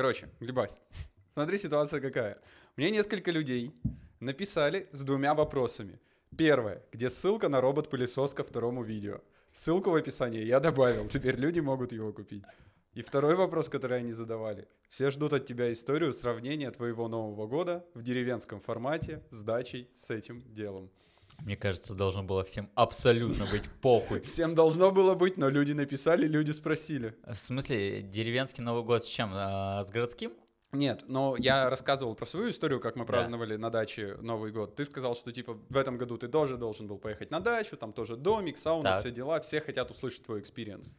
короче, Глебась, смотри, ситуация какая. Мне несколько людей написали с двумя вопросами. Первое, где ссылка на робот-пылесос ко второму видео. Ссылку в описании я добавил, теперь люди могут его купить. И второй вопрос, который они задавали. Все ждут от тебя историю сравнения твоего Нового года в деревенском формате с дачей с этим делом. Мне кажется, должно было всем абсолютно быть похуй. Всем должно было быть, но люди написали, люди спросили. В смысле, деревенский Новый год с чем? А, с городским? Нет, но я рассказывал про свою историю, как мы праздновали на даче Новый год. Ты сказал, что типа в этом году ты тоже должен был поехать на дачу, там тоже домик, сауна, Так. все дела. Все хотят услышать твой experience.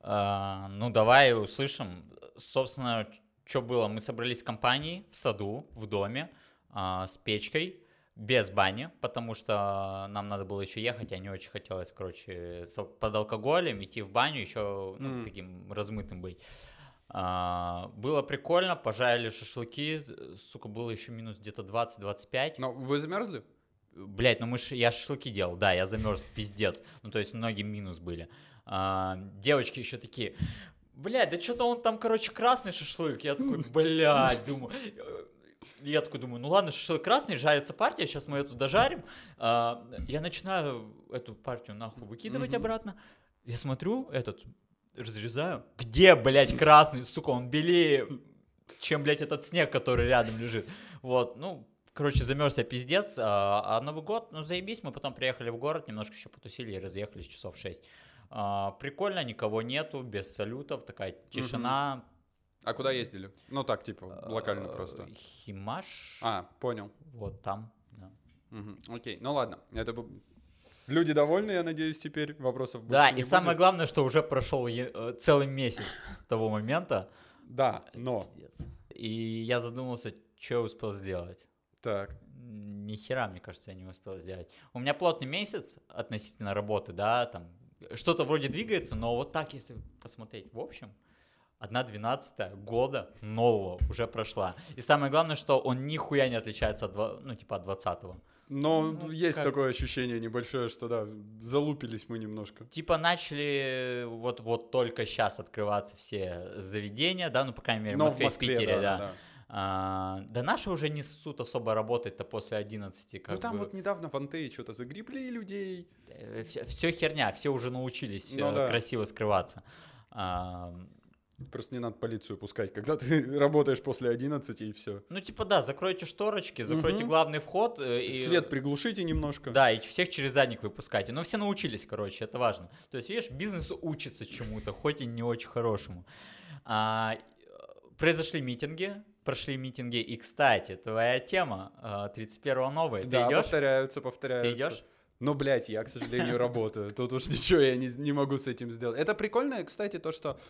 А, ну, давай услышим. Собственно, что было? Мы собрались в компании в саду, в доме, а, с печкой, без бани, потому что нам надо было еще ехать, а не очень хотелось, короче, под алкоголем идти в баню, еще ну, М. таким размытым быть. А, было прикольно, пожарили шашлыки, сука, было еще минус где-то 20-25. Но вы замерзли? Блять, ну мы ж, я шашлыки делал, да, я замерз, пиздец. Ну, то есть многие минус были. А, девочки еще такие, блядь, да что-то он там, короче, красный шашлык. Я такой, блядь, думаю. Я такой думаю, ну ладно, шашлык красный, жарится партия, сейчас мы эту дожарим. А, я начинаю эту партию нахуй выкидывать Мгм. обратно. Я смотрю, этот, разрезаю. Где, блядь, красный, сука, он белее, чем, блядь, этот снег, который рядом лежит. Вот, ну, короче, замерз я пиздец. А, а Новый год, ну, заебись, мы потом приехали в город, немножко еще потусили и разъехались часов 6. А, прикольно, никого нету, без салютов, такая тишина. А куда ездили? Ну так, типа, локально Э, просто. Химаш, А, понял. вот там, да. Окей, ну ладно. Это был- Люди довольны, я надеюсь, теперь вопросов больше Да, и самое главное, что уже прошел е- э, целый месяц с того момента. Да, но. пиздец. И я задумался, что я успел сделать. Так. Ни хера, мне кажется, я не успел сделать. У меня плотный месяц относительно работы, да, там что-то вроде двигается, но вот так, если посмотреть в общем, одна двенадцатая года нового уже прошла. И самое главное, что он нихуя не отличается от, ну, типа, от 20 Но Ну, есть как- такое ощущение небольшое, что да, залупились мы немножко. Типа начали вот, вот только сейчас открываться все заведения, да, ну, по крайней мере, в Но Москве, и в Питере, да. да. А, да наши уже не несут особо работать-то после 11, как Ну там бы. вот недавно в Антее что-то загребли людей. все, херня, все уже научились Ну э, да. красиво скрываться. А, Просто не надо полицию пускать, когда ты работаешь после 11 и все. ну, типа, да, закройте шторочки, закройте Мгм. главный вход. э, И, Свет приглушите немножко. Да, и всех через задник выпускайте. Но все научились, короче, это важно. То есть, видишь, бизнес учится чему-то, хоть и не очень хорошему. А, э, произошли митинги, прошли митинги. И, кстати, твоя тема а, 31 новая. Да, идешь? повторяются, повторяются. Ты идешь? Ну, блядь, я, к сожалению, работаю. Тут уж ничего я не, не могу с этим сделать. Это прикольно, кстати, то, что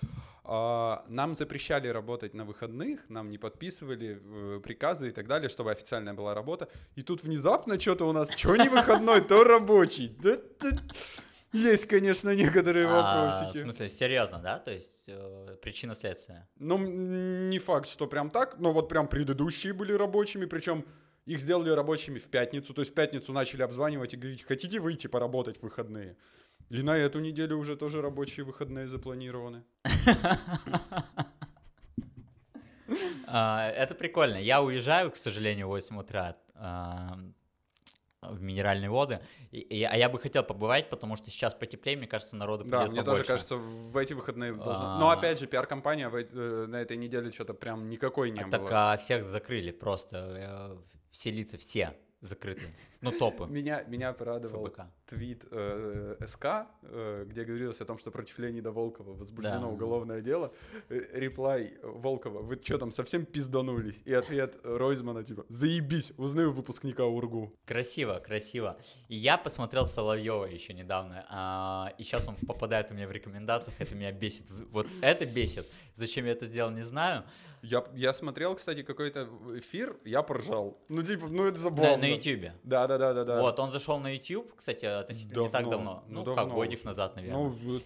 а, нам запрещали работать на выходных, нам не подписывали э, приказы и так далее, чтобы официальная была работа. И тут внезапно что-то у нас, что не выходной, то рабочий. Да, да. Есть, конечно, некоторые А, в вопросики. смысле, серьезно, да? То есть, э, причина следствия. Ну, не факт, что прям так, но вот прям предыдущие были рабочими, причем их сделали рабочими в пятницу, то есть в пятницу начали обзванивать и говорить, хотите выйти поработать в выходные? И на эту неделю уже тоже рабочие выходные запланированы. А, Это прикольно. Я уезжаю, к сожалению, в 8 утра а, в минеральные воды, и- и- а я бы хотел побывать, потому что сейчас потеплее, мне кажется, народу Да, мне побольше. тоже кажется, в эти выходные должно... А. Но опять же, пиар-компания э, на этой неделе что-то прям никакой не А было. так а, всех закрыли просто, э, все лица, все закрыты. Ну, топы. Меня, меня порадовал ФБК. Твит э, СК, э, где говорилось о том, что против Леонида Волкова возбуждено Да. уголовное дело. Э, Реплай Волкова, вы что там, совсем пизданулись? И ответ Ройзмана типа, заебись, узнаю выпускника УРГУ. Красиво, красиво. И я посмотрел Соловьева еще недавно, а, и сейчас он попадает у меня в рекомендациях, это меня бесит. Вот это бесит. Зачем я это сделал, не знаю. Я, я смотрел, кстати, какой-то эфир, я поржал. Ну, типа, ну это На, забавно. на YouTube. Да, да, да, да, да. Вот, он зашел на YouTube, кстати, относительно не так Давно, давно. ну, Ну, давно как годик уже. назад, наверное. Ну, вот,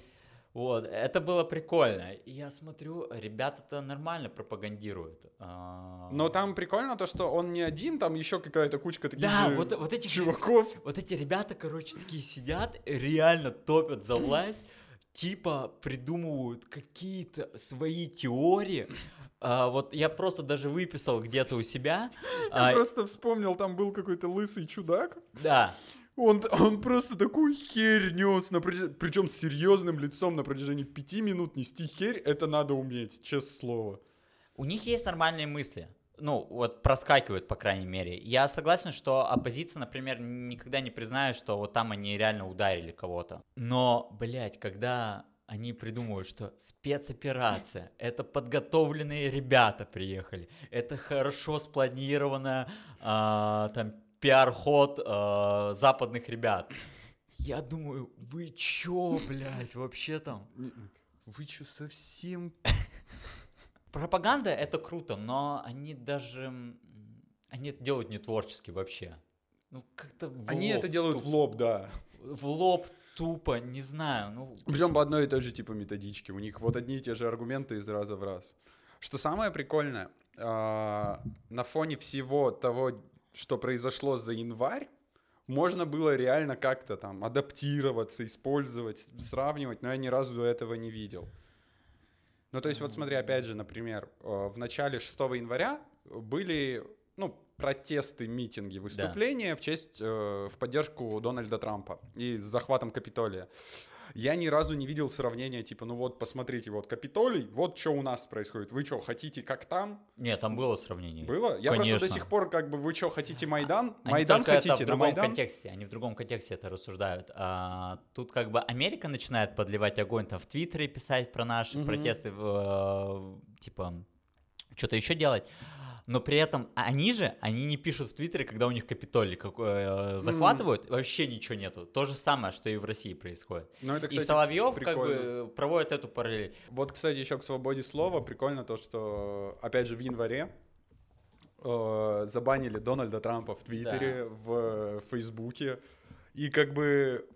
Вот, это было прикольно. И я смотрю, ребята-то нормально пропагандируют. А, но там прикольно то, что он не один, там еще какая-то кучка таких Да, же вот, вот этих чуваков. Вот эти ребята, короче, такие сидят, реально топят за власть, типа придумывают какие-то свои теории, А, вот я просто даже выписал где-то у себя. Я а, просто вспомнил, там был какой-то лысый чудак. Да, Он, он просто такую херь нес, причем с серьезным лицом на протяжении пяти минут нести херь, это надо уметь, честное слово. у них есть нормальные мысли. Ну, вот проскакивают, по крайней мере. Я согласен, что оппозиция, например, никогда не признает, что вот там они реально ударили кого-то. Но, блядь, когда они придумывают, что спецоперация, это подготовленные ребята приехали, это хорошо спланированная а, там пиар-ход а, западных ребят. Я думаю, вы чё, блядь, вообще там? Вы что, совсем... Пропаганда это круто, но они даже они это делают не творчески вообще. Ну как-то в Они лоб это делают туп- в лоб, да. в лоб тупо, не знаю. Ну Причем по одной и той же типа методичке. У них вот одни и те же аргументы из раза в раз. Что самое прикольное, а, на фоне всего того, что произошло за январь, можно было реально как-то там адаптироваться, использовать, сравнивать, но я ни разу до этого не видел. Ну, то есть, вот смотри, опять же, например, э, в начале 6 января были, ну, протесты, митинги, выступления в честь, э, в поддержку Дональда Трампа и с захватом Капитолия. Я ни разу не видел сравнения, типа, ну вот, посмотрите, вот Капитолий, вот что у нас происходит. Вы что, хотите как там? нет, там было сравнение. Было? Я просто Конечно. до сих пор, как бы, вы что, хотите Майдан? Они Майдан только это хотите, в на другом Майдан? контексте, они в другом контексте это рассуждают. А, тут как бы Америка начинает подливать огонь, там в Твиттере писать про наши Мгм. протесты, э, типа что-то еще делать. Но при этом они же, они не пишут в Твиттере, когда у них Капитолий какой, э, захватывают, вообще ничего нету. То же самое, что и в России происходит. Ну, это, и кстати, Соловьев как бы проводит эту параллель. Вот, кстати, еще к свободе слова. Прикольно то, что, опять же, в январе э, забанили Дональда Трампа в Твиттере, в Фейсбуке. И как бы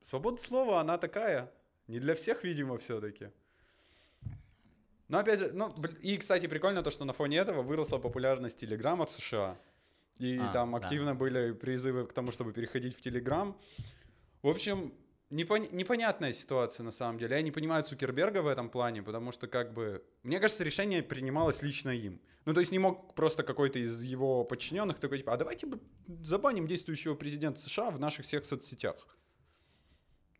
свобода слова, она такая. Не для всех, видимо, все-таки. Но опять же, ну, и, кстати, прикольно то, что на фоне этого выросла популярность Телеграма в США. И А, там да. активно были призывы к тому, чтобы переходить в Телеграм. В общем, непон- непонятная ситуация на самом деле. Я не понимаю Цукерберга в этом плане, потому что как бы... Мне кажется, решение принималось лично им. Ну, то есть не мог просто какой-то из его подчиненных такой, типа, а давайте забаним действующего президента США в наших всех соцсетях.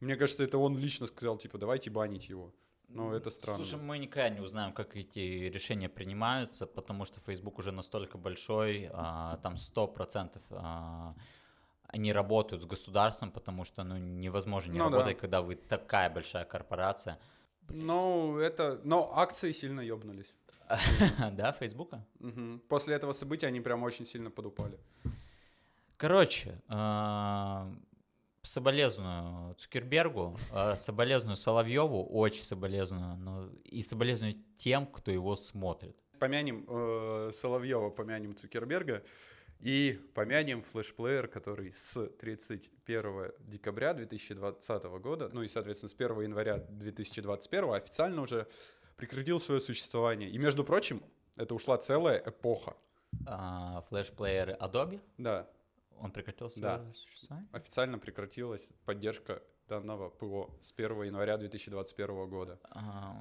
Мне кажется, это он лично сказал, типа, давайте банить его. Но это странно. Слушай, мы никогда не узнаем, как эти решения принимаются, потому что Facebook уже настолько большой, а, там 100% а, они работают с государством, потому что ну, невозможно не Ну да. работать, когда вы такая большая корпорация. Ну, это... Но акции сильно ёбнулись. Да, Фейсбука? После этого события они прям очень сильно подупали. Короче, а, соболезную Цукербергу, а, соболезную Соловьеву, очень соболезную, но и соболезную тем, кто его смотрит. Помянем э, Соловьева, помянем Цукерберга и помянем флешплеер, который с 31 декабря 2020 года, ну и, соответственно, с 1 января 2021 официально уже прекратил свое существование. И, между прочим, это ушла целая эпоха. А, Флешплееры Adobe, Да, он прекратил свое Да. существование? официально прекратилась поддержка данного ПО с 1 января 2021 года. А,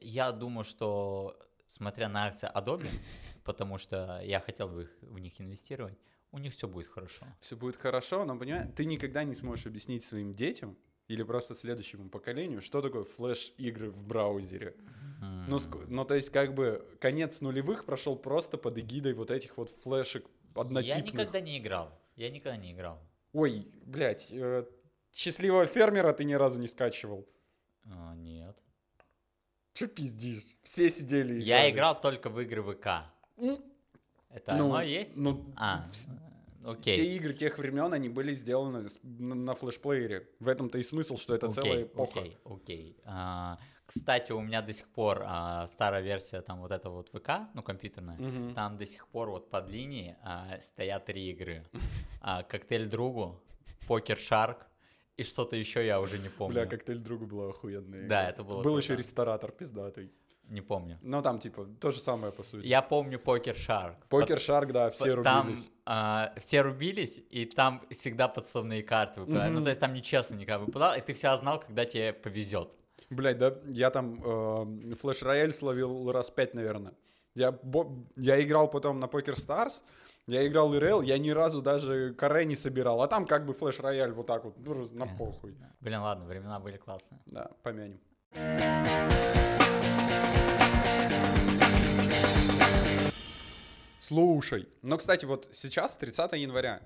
Я думаю, что смотря на акции Adobe, потому что я хотел бы их, в них инвестировать, у них все будет хорошо. Все будет хорошо, но, понимаешь, ты никогда не сможешь объяснить своим детям или просто следующему поколению, что такое флеш-игры в браузере. М. Ну, ну, то есть, как бы, конец нулевых прошел просто под эгидой вот этих вот флешек однотипных. я никогда не играл. Я никогда не играл. Ой, блядь, э, счастливого фермера ты ни разу не скачивал. А, нет. Че пиздишь? Все сидели и Я играли. играл только в игры ВК. Ну, Это ну, оно есть? Ну, А, вс- э, все окей. игры тех времен, они были сделаны с- на, на флешплеере. В этом-то и смысл, что это целая Окей, эпоха. окей, окей. А, Кстати, у меня до сих пор а, старая версия там вот этого вот ВК, ну компьютерная, Мгм. там до сих пор вот под линией а, стоят три игры. А, Коктейль другу, Poker Shark и что-то еще я уже не помню. Бля, коктейль другу была охуенная. Да, это было Был круто. еще ресторатор пиздатый. Не помню. Ну, там, типа, то же самое, по сути. Я помню Poker Shark. Poker Shark, да, все По- Там рубились. а, все рубились, и там всегда подставные карты выпадают. Ну, Мгм. то есть там нечестно никогда выпадал, и ты всегда знал, когда тебе повезет. Блядь, да, я там э, флеш-рояль словил раз пять, наверное. Я, бо- я играл потом на Poker Stars, я играл ИРЛ, я ни разу даже каре не собирал. А там как бы флеш-рояль вот так вот, ну, на похуй. Блин, ладно, времена были классные. Да, помянем. Слушай, но, кстати, вот сейчас 30 января,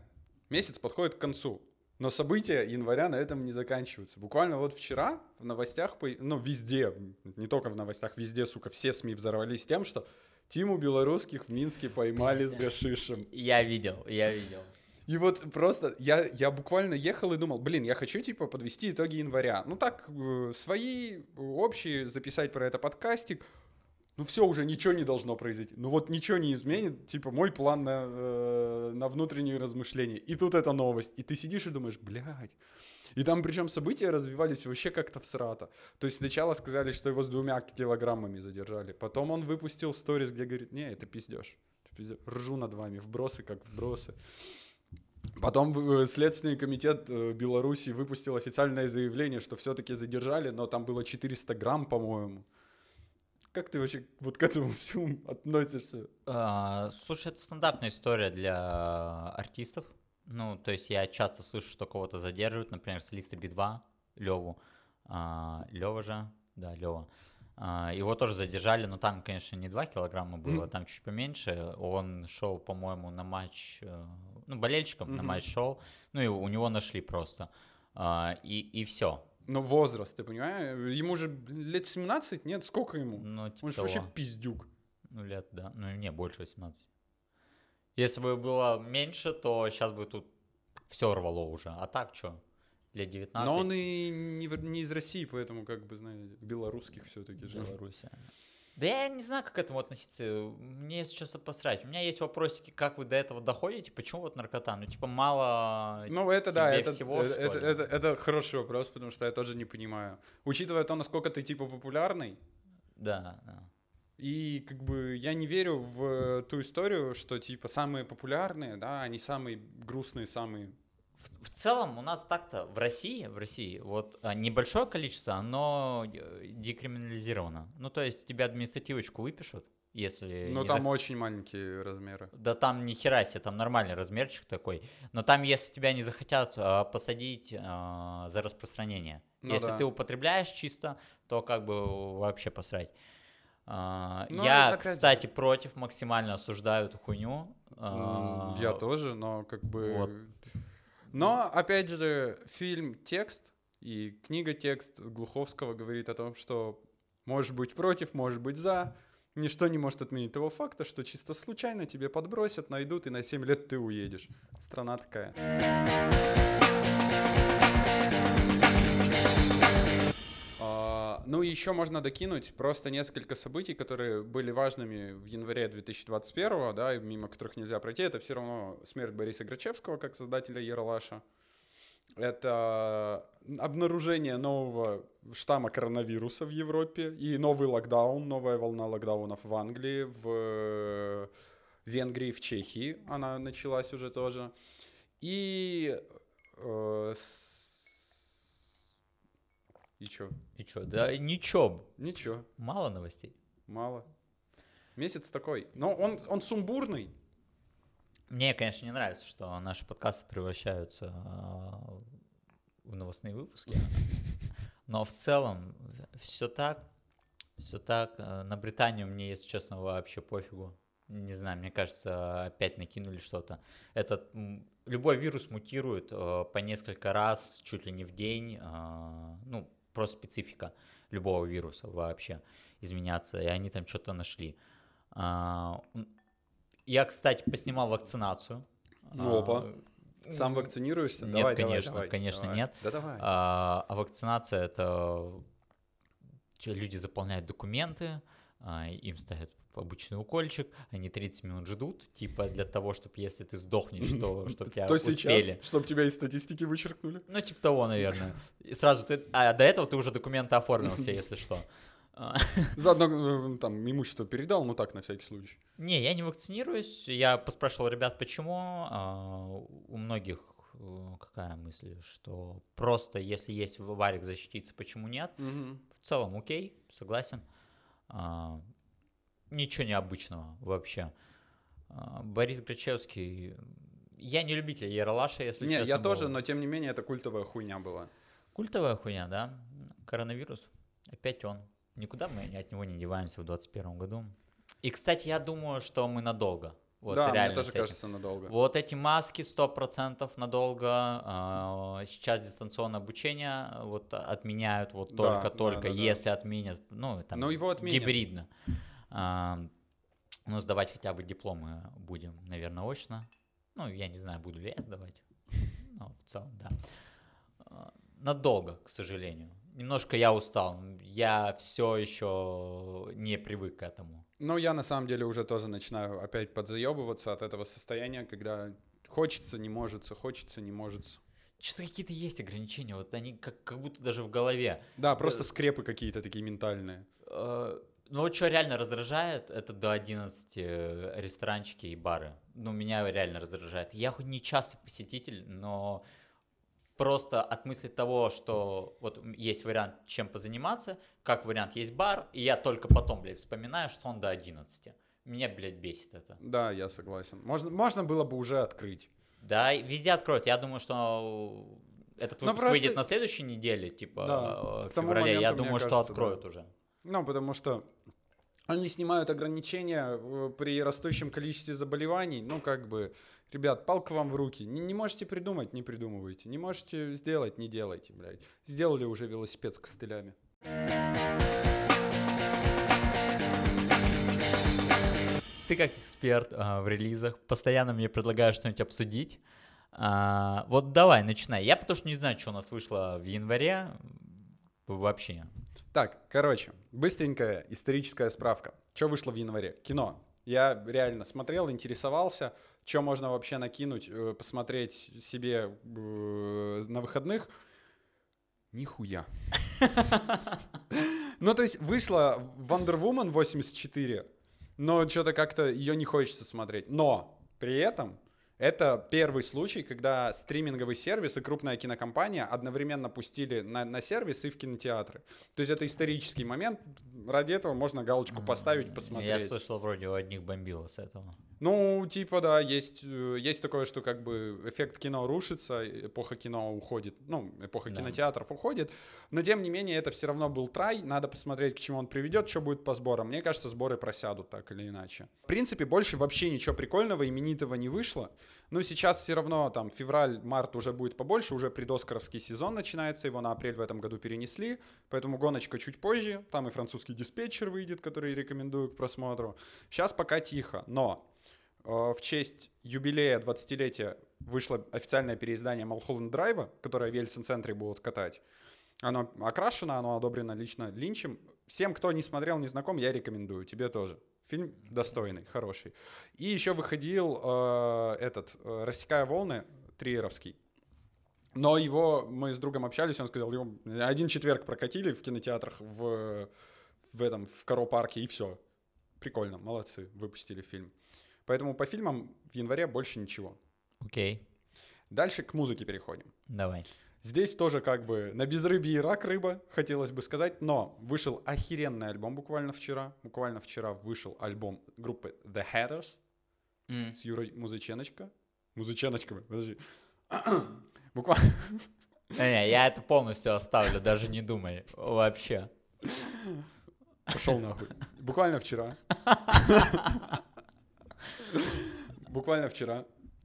месяц подходит к концу, но события января на этом не заканчиваются. Буквально вот вчера в новостях, ну, везде, не только в новостях, везде, сука, все СМИ взорвались тем, что Тиму белорусских в Минске поймали с гашишем. Я видел, я видел. И вот просто я, я буквально ехал и думал, блин, я хочу типа подвести итоги января. Ну так, э, свои, общие, записать про это подкастик. Ну все, уже ничего не должно произойти. Ну вот ничего не изменит, типа мой план на, э, на внутренние размышления. И тут эта новость. И ты сидишь и думаешь, блядь. И там причем события развивались вообще как-то в срата. То есть сначала сказали, что его с двумя килограммами задержали. Потом он выпустил сторис, где говорит, не, это пиздеж. Ржу над вами, вбросы как вбросы. Потом э, Следственный комитет э, Беларуси выпустил официальное заявление, что все-таки задержали, но там было 400 грамм, по-моему. Как ты вообще вот к этому всему относишься? А, слушай, это стандартная история для артистов. Ну, то есть я часто слышу, что кого-то задерживают, например, солиста Би-2, Леву. Лева же, да, Лева. Его тоже задержали, но там, конечно, не 2 килограмма было, там чуть поменьше. Он шел, по-моему, на матч, э, ну, болельщиком на Мгм. матч шел, ну, и у него нашли просто. А, И, и все. Но возраст, ты понимаешь? Ему же лет 17, нет? Сколько ему? Ну, типа Он же того. вообще пиздюк. Ну, лет, да. Ну, не, больше 18. Если бы было меньше, то сейчас бы тут все рвало уже. А так что? Для 19 Но он и не, не из России, поэтому, как бы, знаете, белорусских все-таки же. Беларуси. Да я не знаю, как к этому относиться. Мне, честно, посрать. У меня есть вопросики, как вы до этого доходите, почему вот наркота? Ну, типа, мало Ну, это да, тебе это, всего, это, это, это- это хороший вопрос, потому что я тоже не понимаю. Учитывая то, насколько ты, типа, популярный, Да, да. И как бы я не верю в ту историю, что типа самые популярные, да, они самые грустные, самые. В, в целом у нас так-то в России, в России, вот а, небольшое количество, оно э, декриминализировано. Ну, то есть тебе административочку выпишут, если... Не там за- очень маленькие размеры. Да там ни хера себе, там нормальный размерчик такой. Но там, если тебя не захотят а, посадить а, за распространение. Ну если да. ты употребляешь чисто, то как бы вообще посрать. А, Ну, я, опять кстати, против, максимально осуждаю эту хуйню. А, Я тоже, но как бы. вот. Но опять же, фильм текст и книга текст Глуховского говорит о том, что можешь быть против, можешь быть за. Ничто не может отменить того факта, что чисто случайно тебе подбросят, найдут, и на 7 лет ты уедешь. Страна такая. Ну и еще можно докинуть просто несколько событий, которые были важными в январе 2021, да, и мимо которых нельзя пройти. Это все равно смерть Бориса Грачевского как создателя Ералаша. Это обнаружение нового штамма коронавируса в Европе и новый локдаун, новая волна локдаунов в Англии, в Венгрии, в Чехии она началась уже тоже. И э, и чё? И чё? Да ничего, Ничего, мало новостей. мало. Месяц такой. Но он, он сумбурный. Мне, конечно, не нравится, что наши подкасты превращаются а, в новостные выпуски. Но в целом все так, все так. Э, На Британию мне, если честно, вообще пофигу. Не знаю, мне кажется, опять накинули что-то. Этот любой вирус мутирует э, по несколько раз, чуть ли не в день. а, Ну, просто специфика любого вируса вообще изменяться. И они там что-то нашли. А, Я, кстати, поснимал вакцинацию. Ну, опа. А, Сам вакцинируешься? Нет, давай, конечно, давай, конечно, давай. нет. Да давай. А, а вакцинация это люди заполняют документы, а, им ставят обычный укольчик, они 30 минут ждут, типа для того, чтобы если ты сдохнешь, то чтобы тебя То успели. сейчас, чтобы тебя из статистики вычеркнули. Ну, типа того, наверное. И сразу ты... А до этого ты уже документы оформил все, если что. А, Заодно э, там имущество передал, ну так, на всякий случай. Не, я не вакцинируюсь. Я поспрашивал ребят, почему. А, У многих э, какая мысль, что просто если есть варик защититься, почему нет? В целом окей, согласен. А, ничего необычного вообще. А, Борис Грачевский, я не любитель Яралаша, если Не, честно. я тоже, был. но тем не менее это культовая хуйня была. Культовая хуйня, да? Коронавирус, опять он. Никуда мы от него не деваемся в 2021 году. И, кстати, я думаю, что мы надолго. Вот да, мне реально тоже с этим. кажется надолго. Вот эти маски 100% надолго. а, Сейчас дистанционное обучение вот отменяют вот только-только, да, да, да. если отменят, ну, там, Но его отменят. гибридно. А, Ну, сдавать хотя бы дипломы будем, наверное, очно. Ну, я не знаю, буду ли я сдавать. Ну, в целом, да. А, Надолго, к сожалению. Немножко я устал. Я все еще не привык к этому. Ну, я на самом деле уже тоже начинаю опять подзаебываться от этого состояния, когда хочется, не может, хочется, не может. Что-то какие-то есть ограничения, вот они как, как будто даже в голове. Да, просто скрепы какие-то такие ментальные. Э, Ну вот что реально раздражает, это до 11 э, ресторанчики и бары. Ну, меня реально раздражает. Я хоть не частый посетитель, но просто от мысли того, что вот есть вариант, чем позаниматься, как вариант есть бар, и я только потом, блядь, вспоминаю, что он до 11. Меня, блядь, бесит это. Да, я согласен. Можно, можно было бы уже открыть. Да, везде откроют. Я думаю, что этот Ну, выпуск просто- выйдет на следующей неделе, типа Да, э, в феврале. Я моменту, мне думаю, что кажется, откроют да. уже. Ну, потому что они снимают ограничения э, при растущем количестве заболеваний. Ну, как бы, ребят, палка вам в руки. Не, не можете придумать, не придумывайте. Не можете сделать, не делайте, блядь. Сделали уже велосипед с костылями. Ты как эксперт а, в релизах постоянно мне предлагаешь что-нибудь обсудить. А, вот давай, начинай. Я потому что не знаю, что у нас вышло в январе. Вообще. Так, короче, быстренькая историческая справка. Что вышло в январе? Кино. Я реально смотрел, интересовался, что можно вообще накинуть, э, посмотреть себе э, на выходных. Нихуя. Ну, то есть вышла Wonder Woman 84, но что-то как-то ее не хочется смотреть. Но при этом это первый случай, когда стриминговый сервис и крупная кинокомпания одновременно пустили на, на сервис и в кинотеатры. То есть это исторический момент. Ради этого можно галочку поставить, Я посмотреть. слышал, вроде у одних бомбило с этого. Ну, типа, да, есть, э, есть такое, что как бы эффект кино рушится, эпоха кино уходит, ну, эпоха Да. кинотеатров уходит, но тем не менее это все равно был трай, надо посмотреть, к чему он приведет, что будет по сборам. Мне кажется, сборы просядут так или иначе. В принципе, больше вообще ничего прикольного, именитого не вышло, но сейчас все равно там февраль, март уже будет побольше, уже предоскаровский сезон начинается, его на апрель в этом году перенесли, поэтому гоночка чуть позже, там и французский диспетчер выйдет, который рекомендую к просмотру. Сейчас пока тихо, но в честь юбилея 20-летия вышло официальное переиздание Малхолланд Драйва, которое в Ельцин-центре будут катать. Оно окрашено, оно одобрено лично Линчем. Всем, кто не смотрел, не знаком, я рекомендую. Тебе тоже. Фильм достойный, хороший. И еще выходил э, этот э, «Рассекая волны» Триеровский. Но его мы с другом общались, он сказал, его один четверг прокатили в кинотеатрах в, в этом, в Каро-парке, и все. Прикольно, молодцы, выпустили фильм. Поэтому по фильмам в январе больше ничего. Окей, Дальше к музыке переходим. давай. Здесь тоже как бы на безрыбье и рак рыба, хотелось бы сказать, но вышел охеренный альбом буквально вчера. Буквально вчера вышел альбом группы The Hatters М. с Юрой Музыченочка. Музыченочка, подожди. Буквально... Не, я это полностью оставлю, даже не думай. Вообще. Пошел нахуй. Буквально вчера. Буквально вчера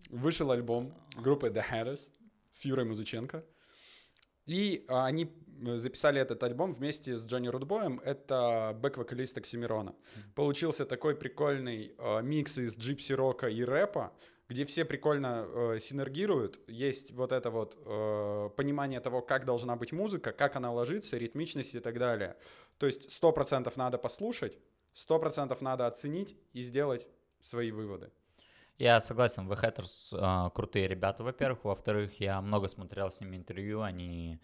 вышел альбом группы The Hatters с Юрой Музыченко. И а, они э, записали этот альбом вместе с Джонни Рудбоем. Это бэк-вокалист Оксимирона. Получился такой прикольный э, микс из джипси-рока и рэпа, где все прикольно э, синергируют. Есть вот это вот э, понимание того, как должна быть музыка, как она ложится, ритмичность и так далее. То есть 100% надо послушать, 100% надо оценить и сделать свои выводы. Я согласен, The Hatters а, крутые ребята, во-первых. Во-вторых, я много смотрел с ними интервью. Они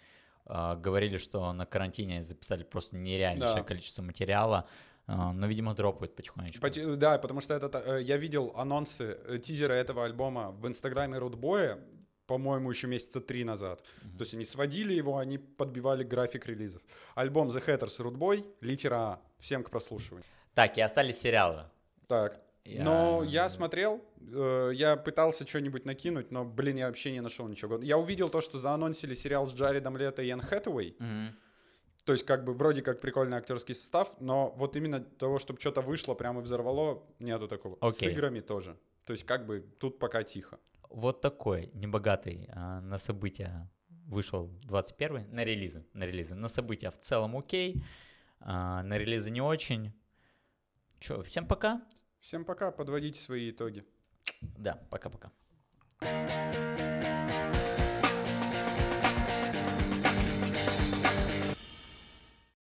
а, говорили, что на карантине записали просто нереальнейшее Да. количество материала. а, но, видимо, дропают потихонечку. Поти- Да, потому что это, э, я видел анонсы, э, тизеры этого альбома в инстаграме Рудбоя. по-моему, еще месяца три назад. То есть они сводили его, они подбивали график релизов. Альбом The Hatters Рудбой, литера А. Всем к прослушиванию. Так, и остались сериалы. Так. Я- Но я смотрел, э, я пытался что-нибудь накинуть, но, блин, я вообще не нашел ничего. Я увидел то, что заанонсили сериал с Джаредом Лето и Энн Хэтэуэй. Мгм. То есть, как бы, вроде как прикольный актерский состав, но вот именно того, чтобы что-то вышло, прямо взорвало, нету такого. Окей. С играми тоже. То есть, как бы, тут пока тихо. Вот такой небогатый а, на события вышел 21 на релизы, на релизы. На события в целом окей, а, на релизы не очень. Че, всем пока? Всем пока, подводите свои итоги. Да, пока-пока.